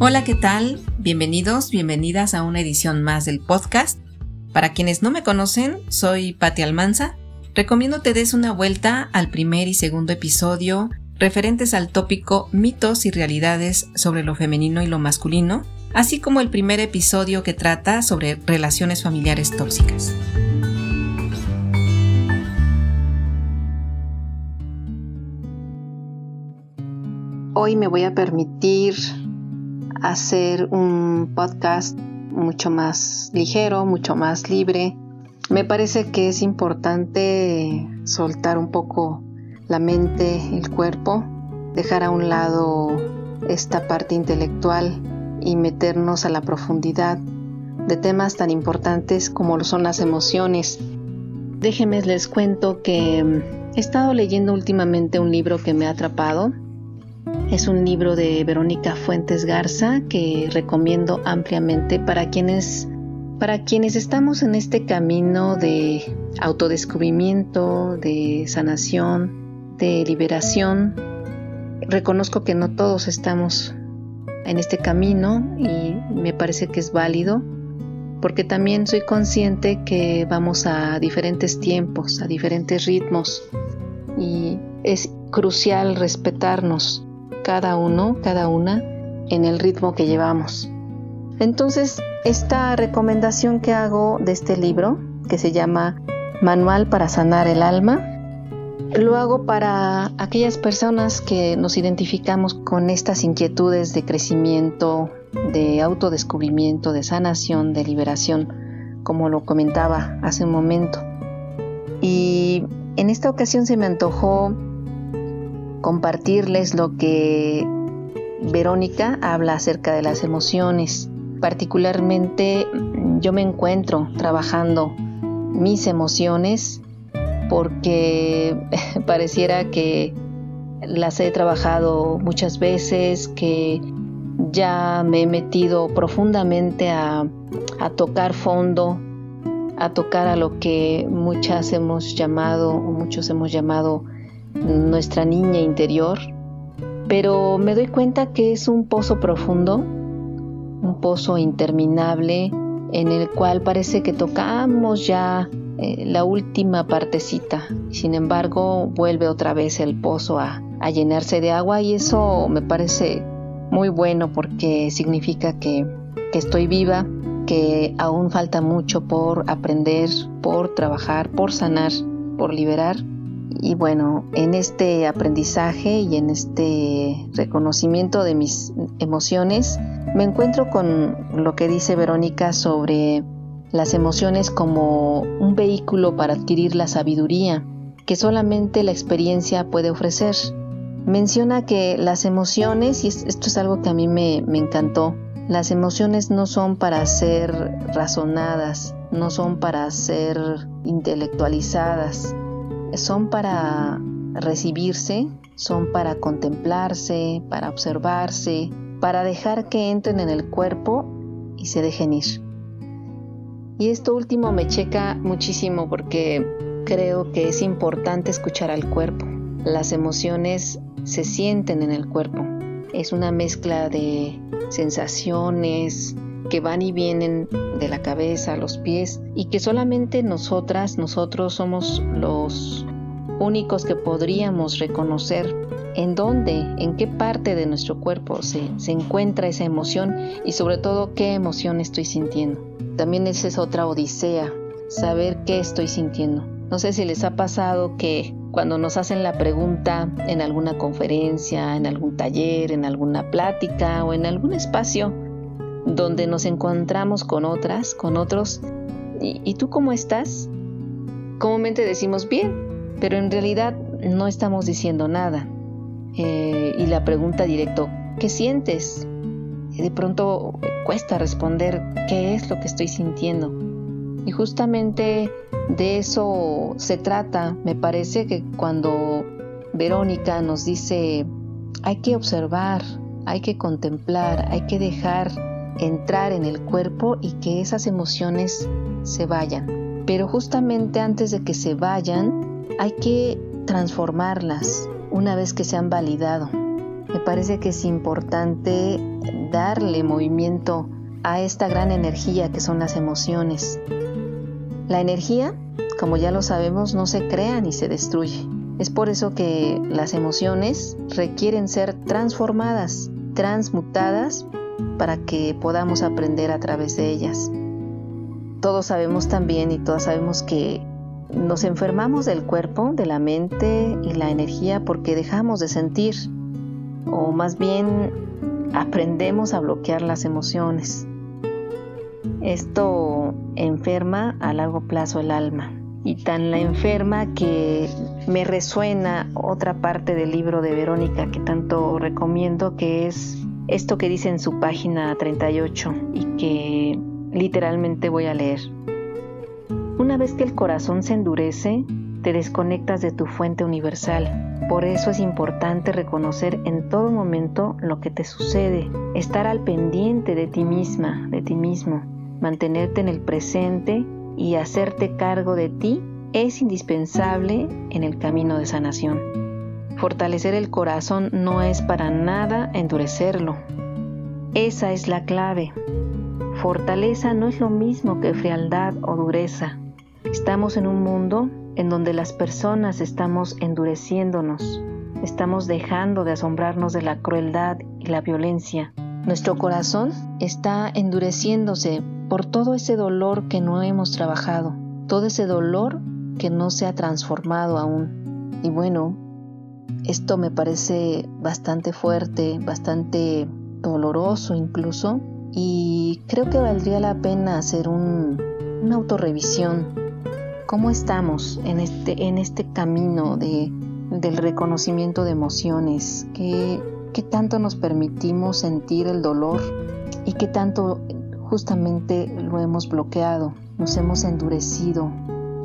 Hola, ¿qué tal? Bienvenidos, bienvenidas a una edición más del podcast. Para quienes no me conocen, soy Patti Almanza. Recomiendo te des una vuelta al primer y segundo episodio referentes al tópico mitos y realidades sobre lo femenino y lo masculino, así como el primer episodio que trata sobre relaciones familiares tóxicas. Hoy me voy a permitir hacer un podcast mucho más ligero, mucho más libre. Me parece que es importante soltar un poco la mente, el cuerpo, dejar a un lado esta parte intelectual y meternos a la profundidad de temas tan importantes como son las emociones. Déjenme les cuento que he estado leyendo últimamente un libro que me ha atrapado es un libro de Verónica Fuentes Garza que recomiendo ampliamente para quienes para quienes estamos en este camino de autodescubrimiento, de sanación, de liberación. Reconozco que no todos estamos en este camino y me parece que es válido porque también soy consciente que vamos a diferentes tiempos, a diferentes ritmos y es crucial respetarnos cada uno, cada una, en el ritmo que llevamos. Entonces, esta recomendación que hago de este libro, que se llama Manual para sanar el alma, lo hago para aquellas personas que nos identificamos con estas inquietudes de crecimiento, de autodescubrimiento, de sanación, de liberación, como lo comentaba hace un momento. Y en esta ocasión se me antojó compartirles lo que Verónica habla acerca de las emociones. Particularmente yo me encuentro trabajando mis emociones porque pareciera que las he trabajado muchas veces, que ya me he metido profundamente a, a tocar fondo, a tocar a lo que muchas hemos llamado, muchos hemos llamado nuestra niña interior, pero me doy cuenta que es un pozo profundo, un pozo interminable en el cual parece que tocamos ya eh, la última partecita. Sin embargo, vuelve otra vez el pozo a, llenarse de agua y eso me parece muy bueno porque significa que, que estoy viva, que aún falta mucho por aprender, por trabajar, por sanar, por liberar y bueno, en este aprendizaje y en este reconocimiento de mis emociones, me encuentro con lo que dice Verónica sobre las emociones como un vehículo para adquirir la sabiduría que solamente la experiencia puede ofrecer. Menciona que las emociones, y esto es algo que a mí me, me encantó, las emociones no son para ser razonadas, no son para ser intelectualizadas, son para recibirse, son para contemplarse, para observarse, para dejar que entren en el cuerpo y se dejen ir. Y esto último me checa muchísimo porque creo que es importante escuchar al cuerpo. Las emociones se sienten en el cuerpo. Es una mezcla de sensaciones que van y vienen de la cabeza a los pies y que solamente nosotras, nosotros somos los únicos que podríamos reconocer en dónde, en qué parte de nuestro cuerpo se, se, encuentra esa emoción y sobre todo qué emoción estoy sintiendo. También esa es otra odisea, saber qué estoy sintiendo. No sé si les ha pasado que cuando nos hacen la pregunta en alguna conferencia, en algún taller, en alguna plática o en algún espacio, donde nos encontramos con otras, con otros, ¿y, tú cómo estás? Comúnmente decimos bien, pero en realidad no estamos diciendo nada. Eh, y la pregunta directo, ¿qué sientes? de pronto cuesta responder qué es lo que estoy sintiendo. Y justamente de eso se trata. Me parece que cuando Verónica nos dice, hay que observar, hay que contemplar, hay que dejar entrar en el cuerpo y que esas emociones se vayan. Pero justamente antes de que se vayan, hay que transformarlas una vez que se han validado. Me parece que es importante darle movimiento a esta gran energía que son las emociones. La energía, como ya lo sabemos, no se crea ni se destruye. Es por eso que las emociones requieren ser transformadas, transmutadas, para que podamos aprender a través de ellas. Todos sabemos también y todas sabemos que nos enfermamos del cuerpo, de la mente y la energía porque dejamos de sentir, o más bien aprendemos a bloquear las emociones. Esto enferma a largo plazo el alma y tan la enferma que me resuena otra parte del libro de Verónica que tanto recomiendo que es esto que dice en su página 38 y que literalmente voy a leer. Una vez que el corazón se endurece, te desconectas de tu fuente universal. Por eso es importante reconocer en todo momento lo que te sucede, estar al pendiente de ti misma, de ti mismo, mantenerte en el presente y hacerte cargo de ti es indispensable en el camino de sanación. Fortalecer el corazón no es para nada endurecerlo. Esa es la clave. Fortaleza no es lo mismo que frialdad o dureza. Estamos en un mundo en donde las personas estamos endureciéndonos, estamos dejando de asombrarnos de la crueldad y la violencia. Nuestro corazón está endureciéndose por todo ese dolor que no hemos trabajado, todo ese dolor que no se ha transformado aún. Y bueno, esto me parece bastante fuerte, bastante doloroso incluso, y creo que valdría la pena hacer un, una autorrevisión ¿Cómo estamos en este, en este camino de, del reconocimiento de emociones? ¿Qué, ¿Qué tanto nos permitimos sentir el dolor y qué tanto justamente lo hemos bloqueado? Nos hemos endurecido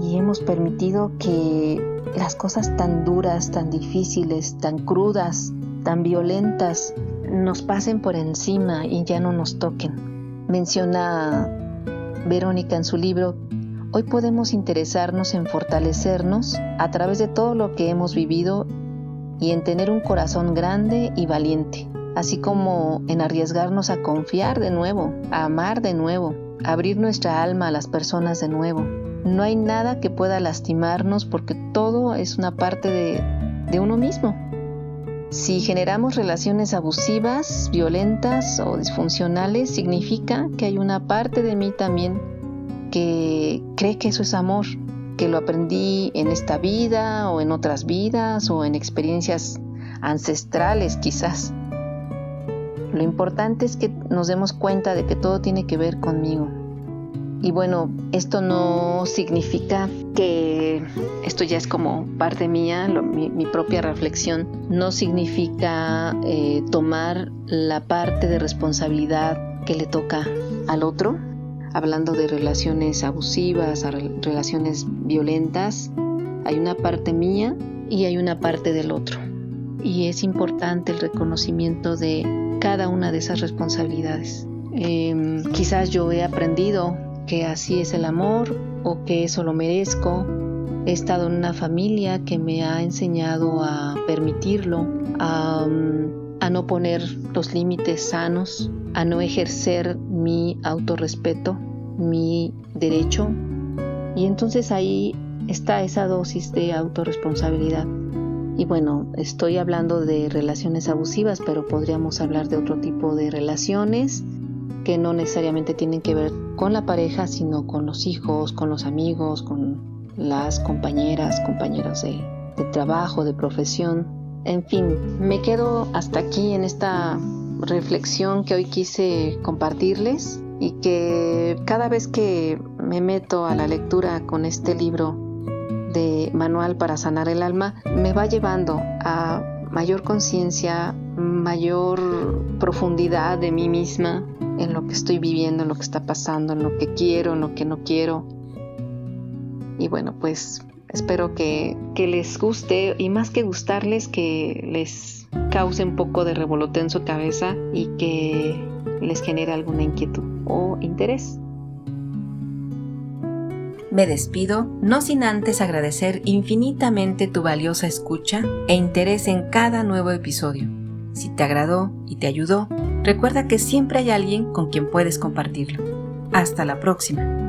y hemos permitido que las cosas tan duras, tan difíciles, tan crudas, tan violentas nos pasen por encima y ya no nos toquen. Menciona Verónica en su libro Hoy podemos interesarnos en fortalecernos a través de todo lo que hemos vivido y en tener un corazón grande y valiente, así como en arriesgarnos a confiar de nuevo, a amar de nuevo, abrir nuestra alma a las personas de nuevo. No hay nada que pueda lastimarnos porque todo es una parte de uno mismo. Si generamos relaciones abusivas, violentas o disfuncionales, significa que hay una parte de mí también que cree que eso es amor, que lo aprendí en esta vida o en otras vidas o en experiencias ancestrales quizás. Lo importante es que nos demos cuenta de que todo tiene que ver conmigo. Y bueno, esto no significa que esto ya es como parte mía, mi, propia reflexión, no significa eh, tomar la parte de responsabilidad que le toca al otro, hablando de relaciones abusivas, relaciones violentas, hay una parte mía y hay una parte del otro. Y es importante el reconocimiento de cada una de esas responsabilidades. Em, quizás yo he aprendido que así es el amor o que eso lo merezco. He estado en una familia que me ha enseñado a permitirlo, a, a no poner los límites sanos, a no ejercer mi autorrespeto, mi derecho. Y entonces ahí está esa dosis de autorresponsabilidad. Y bueno, estoy hablando de relaciones abusivas, pero podríamos hablar de otro tipo de relaciones que no necesariamente tienen que ver con la pareja, sino con los hijos, con los amigos, con las compañeras, compañeros de, trabajo, de profesión. En fin, me quedo hasta aquí en esta reflexión que hoy quise compartirles y que cada vez que me meto a la lectura con este libro de Manual para Sanar el Alma, me va llevando a mayor conciencia, mayor profundidad de mí misma en lo que estoy viviendo, en lo que está pasando, en lo que quiero, en lo que no quiero. Y bueno, pues espero que, les guste y más que gustarles, que les cause un poco de revolote en su cabeza y que les genere alguna inquietud o interés. Me despido, no sin antes agradecer infinitamente tu valiosa escucha e interés en cada nuevo episodio. Si te agradó y te ayudó, recuerda que siempre hay alguien con quien puedes compartirlo. Hasta la próxima.